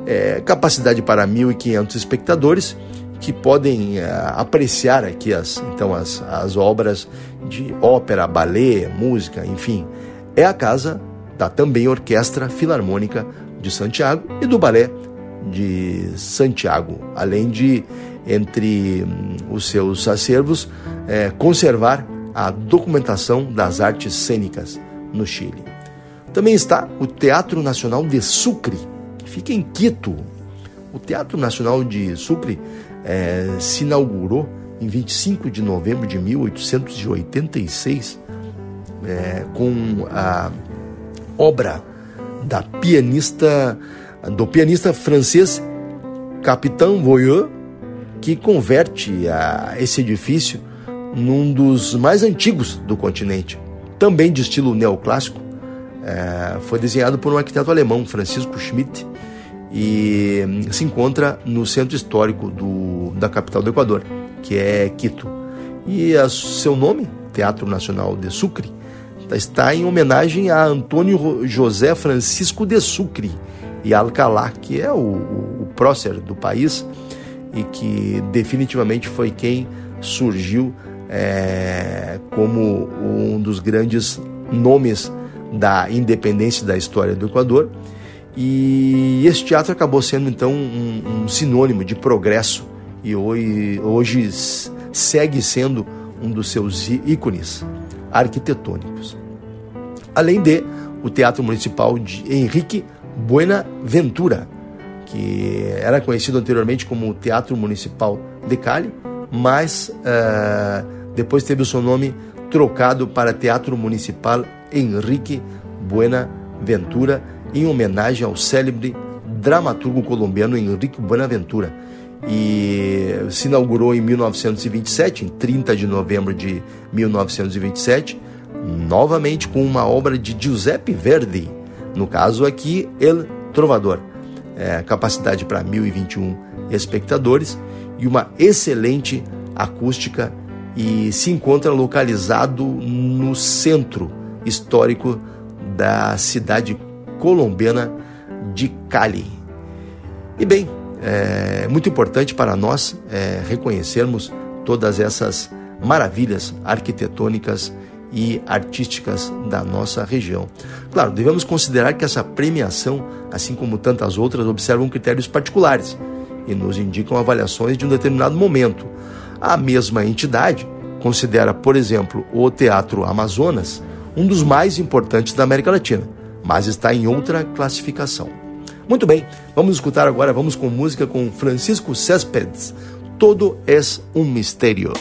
É, capacidade para 1.500 espectadores que podem ah, apreciar aqui as, então as, as obras de ópera, balé, música, enfim. É a casa da também Orquestra Filarmônica de Santiago e do Balé de Santiago, além de, entre hum, os seus acervos, eh, conservar a documentação das artes cênicas no Chile. Também está o Teatro Nacional de Sucre, que fica em Quito. O Teatro Nacional de Sucre eh, se inaugurou em 25 de novembro de 1886 eh, com a obra da pianista do pianista francês Capitão Voyeux, que converte a, esse edifício num dos mais antigos do continente, também de estilo neoclássico. É, foi desenhado por um arquiteto alemão, Francisco Schmidt, e se encontra no centro histórico do, da capital do Equador, que é Quito. E a, seu nome, Teatro Nacional de Sucre, está em homenagem a Antônio José Francisco de Sucre e Alcalá, que é o, o, o prócer do país e que definitivamente foi quem surgiu é, como um dos grandes nomes da independência da história do Equador. E esse teatro acabou sendo então um, um sinônimo de progresso e hoje, hoje segue sendo um dos seus ícones arquitetônicos. Além de o Teatro Municipal de Henrique Buenaventura, que era conhecido anteriormente como Teatro Municipal de Cali, mas uh, depois teve o seu nome trocado para Teatro Municipal Henrique Buenaventura, em homenagem ao célebre dramaturgo colombiano Henrique Buenaventura. e se inaugurou em 1927, em 30 de novembro de 1927, novamente com uma obra de Giuseppe Verdi, no caso aqui El Trovador, é, capacidade para 1021 espectadores e uma excelente acústica e se encontra localizado no centro histórico da cidade colombiana de Cali. E bem, é muito importante para nós é, reconhecermos todas essas maravilhas arquitetônicas e artísticas da nossa região. Claro, devemos considerar que essa premiação, assim como tantas outras, observam critérios particulares e nos indicam avaliações de um determinado momento. A mesma entidade considera, por exemplo, o Teatro Amazonas um dos mais importantes da América Latina, mas está em outra classificação. Muito bem, vamos escutar agora, vamos com música com Francisco Céspedes. Todo é um mistério.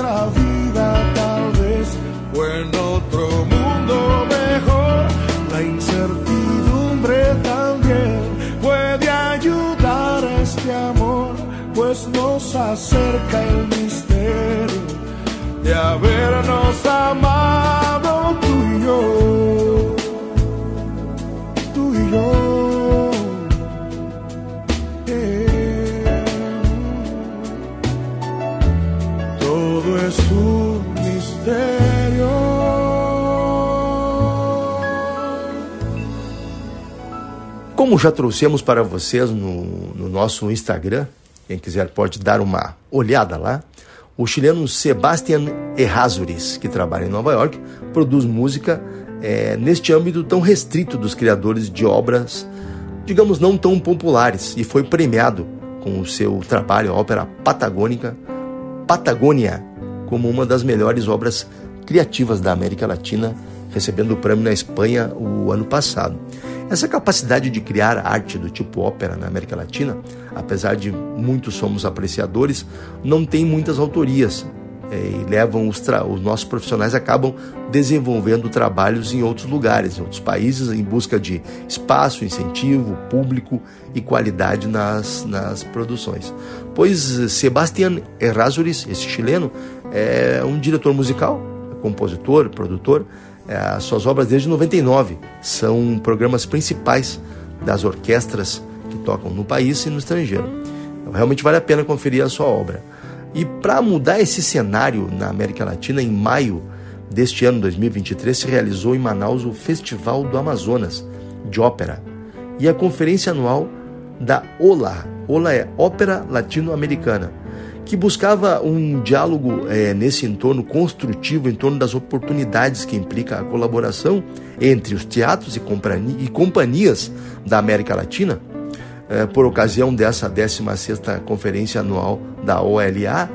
otra vida tal vez o en otro mundo mejor. La incertidumbre también puede ayudar a este amor, pues nos acerca el misterio de habernos amado. Como já trouxemos para vocês no, no nosso Instagram, quem quiser pode dar uma olhada lá, o chileno Sebastian Errázuriz, que trabalha em Nova York, produz música é, neste âmbito tão restrito dos criadores de obras, digamos, não tão populares, e foi premiado com o seu trabalho, a ópera patagônica, Patagônia, como uma das melhores obras criativas da América Latina recebendo o prêmio na Espanha o ano passado. Essa capacidade de criar arte do tipo ópera na América Latina, apesar de muitos somos apreciadores, não tem muitas autorias é, e levam os, os, nossos profissionais acabam desenvolvendo trabalhos em outros lugares, em outros países, em busca de espaço, incentivo, público e qualidade nas, nas produções. Pois Sebastián Errázuriz, esse chileno, é um diretor musical, compositor, produtor, as suas obras desde 99 são programas principais das orquestras que tocam no país e no estrangeiro. Então, realmente vale a pena conferir a sua obra. E para mudar esse cenário na América Latina, em maio deste ano 2023 se realizou em Manaus o Festival do Amazonas de Ópera e a conferência anual da OLA. OLA é Ópera Latino-Americana que buscava um diálogo é, nesse entorno construtivo, em torno das oportunidades que implica a colaboração entre os teatros e, e companhias da América Latina, é, por ocasião dessa 16ª Conferência Anual da OLA,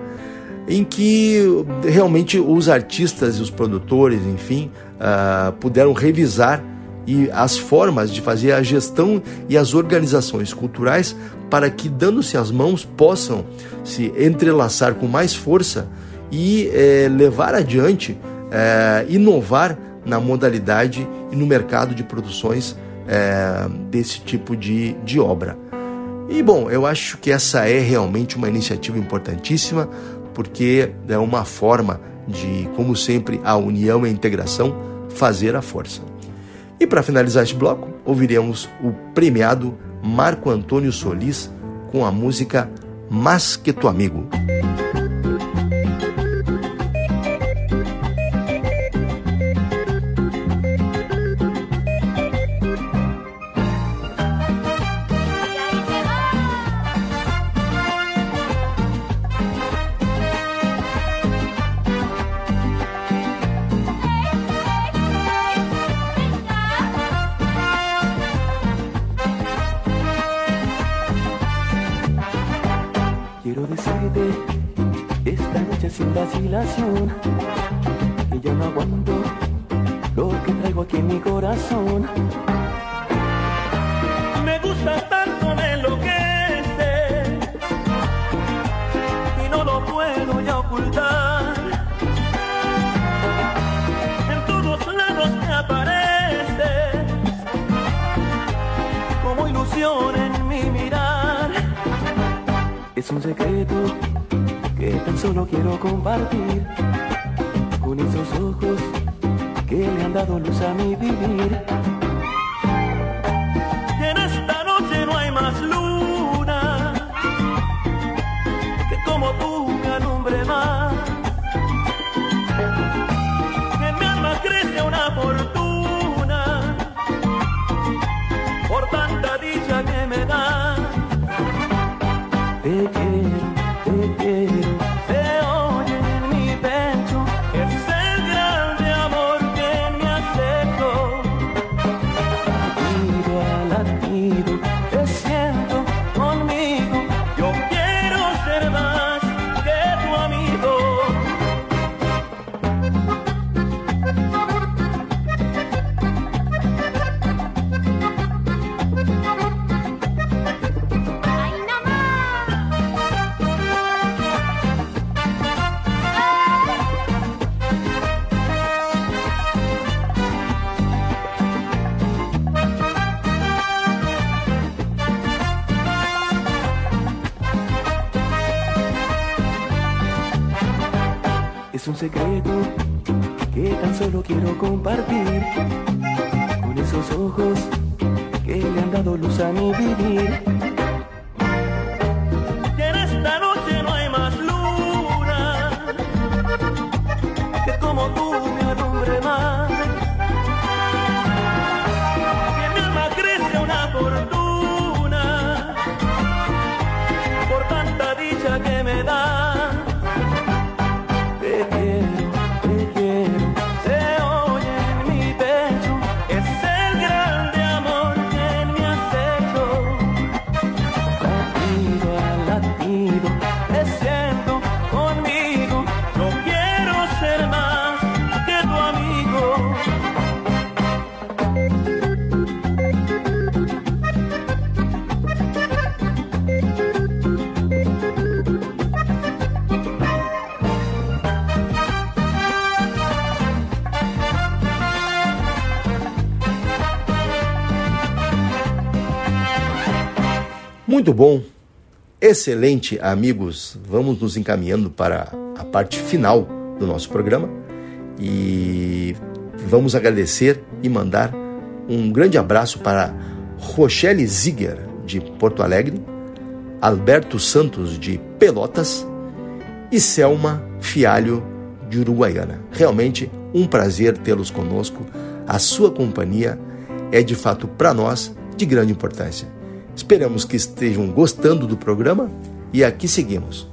em que realmente os artistas e os produtores, enfim, uh, puderam revisar e as formas de fazer a gestão e as organizações culturais para que, dando-se as mãos, possam se entrelaçar com mais força e é, levar adiante, é, inovar na modalidade e no mercado de produções é, desse tipo de, de obra. E bom, eu acho que essa é realmente uma iniciativa importantíssima, porque é uma forma de, como sempre, a união e a integração fazer a força. E para finalizar este bloco, ouviremos o premiado Marco Antônio Solis com a música Mas que tu amigo. Con esos ojos Muito bom, excelente, amigos. Vamos nos encaminhando para a parte final do nosso programa e vamos agradecer e mandar um grande abraço para Rochelle Ziger, de Porto Alegre, Alberto Santos, de Pelotas e Selma Fialho, de Uruguaiana. Realmente um prazer tê-los conosco. A sua companhia é de fato para nós de grande importância. Esperamos que estejam gostando do programa e aqui seguimos.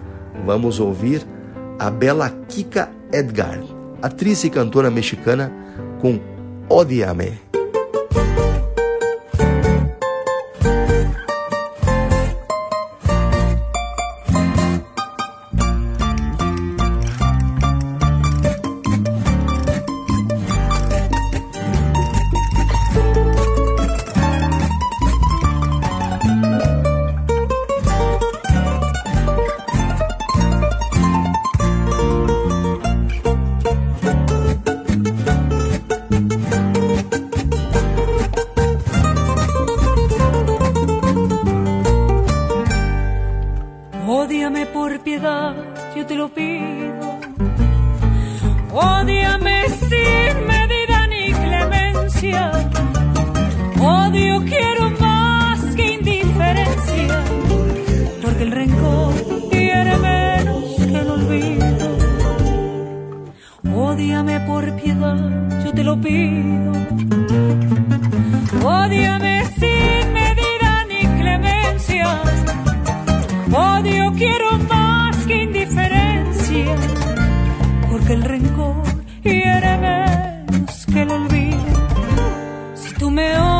Vamos ouvir a bela Kika Edgar, atriz e cantora mexicana com Odiame.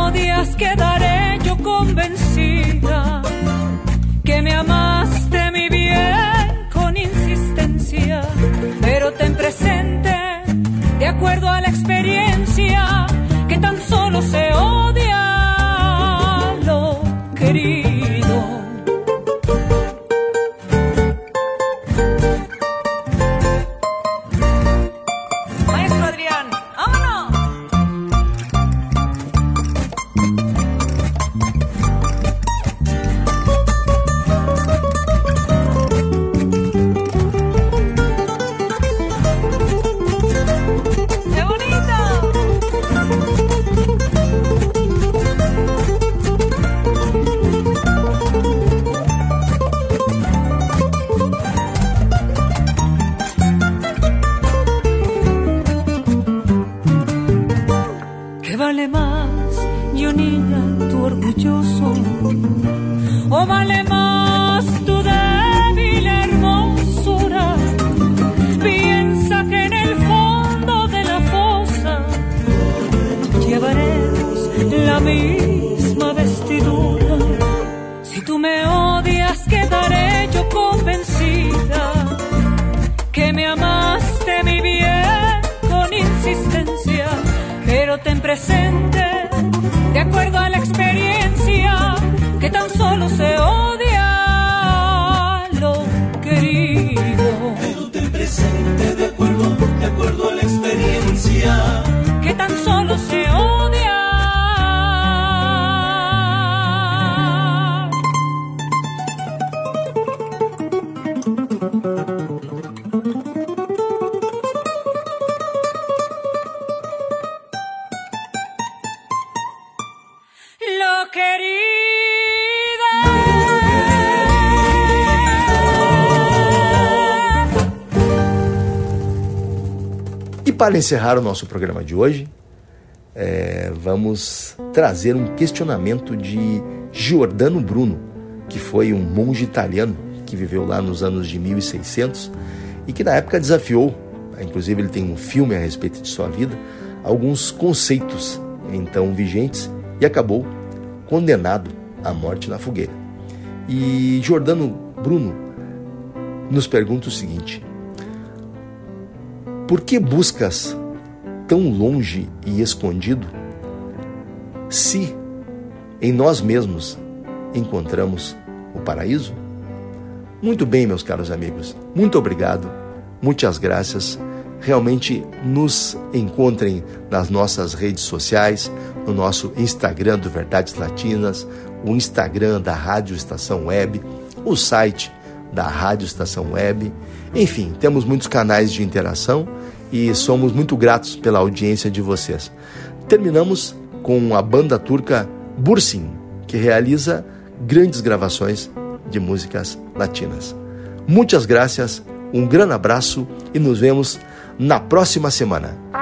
odias, quedaré eh, yo convencida que me amaste mi bien con insistencia, pero ten presente, de acuerdo a la experiencia, que tan solo se odia para encerrar o nosso programa de hoje, é, vamos trazer um questionamento de Giordano Bruno, que foi um monge italiano que viveu lá nos anos de 1600 e que na época desafiou, inclusive ele tem um filme a respeito de sua vida, alguns conceitos então vigentes e acabou condenado à morte na fogueira. E Giordano Bruno nos pergunta o seguinte: por que buscas tão longe e escondido? Se em nós mesmos encontramos o paraíso? Muito bem, meus caros amigos. Muito obrigado. Muitas graças. Realmente nos encontrem nas nossas redes sociais, no nosso Instagram do Verdades Latinas, o Instagram da Rádio Estação Web, o site da Rádio Estação Web. Enfim, temos muitos canais de interação e somos muito gratos pela audiência de vocês. Terminamos com a banda turca Bursin, que realiza grandes gravações de músicas latinas. Muitas graças, um grande abraço e nos vemos na próxima semana.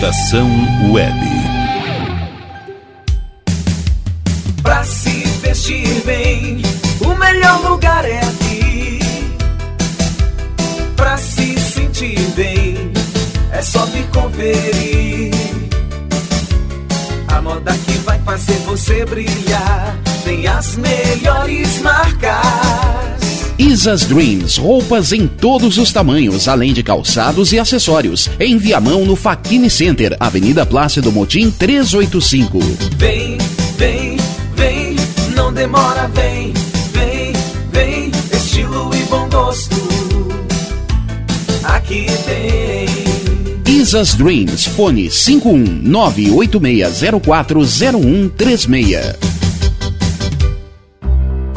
Estação Isas Dreams, roupas em todos os tamanhos, além de calçados e acessórios. Em Viamão, no Faquini Center, Avenida Plácido Motim, 385. Vem, vem, vem, não demora, vem, vem, vem, estilo e bom gosto. Aqui tem. Isas Dreams, fone 51986040136.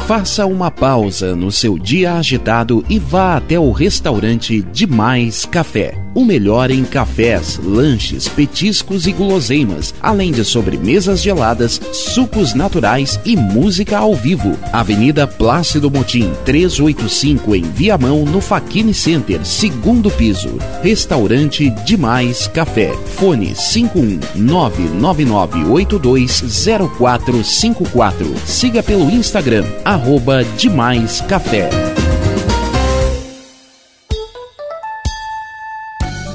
Faça uma pausa no seu dia agitado e vá até o restaurante Demais Café o melhor em cafés, lanches, petiscos e guloseimas, além de sobremesas geladas, sucos naturais e música ao vivo. Avenida Plácido Motim, 385 em Viamão, no Faquini Center, segundo piso. Restaurante Demais Café. Fone 51999820454. Siga pelo Instagram, arroba Demais Café.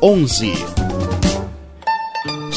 onze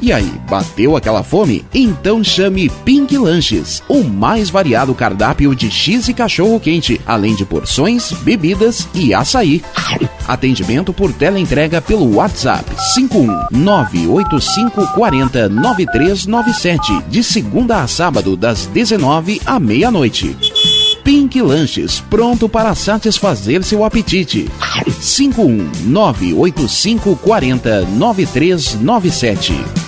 E aí, bateu aquela fome? Então chame Pink Lanches, o mais variado cardápio de X e cachorro quente, além de porções, bebidas e açaí. Atendimento por teleentrega pelo WhatsApp 51985409397, de segunda a sábado das 19 à meia-noite. Pink Lanches, pronto para satisfazer seu apetite. 51985409397.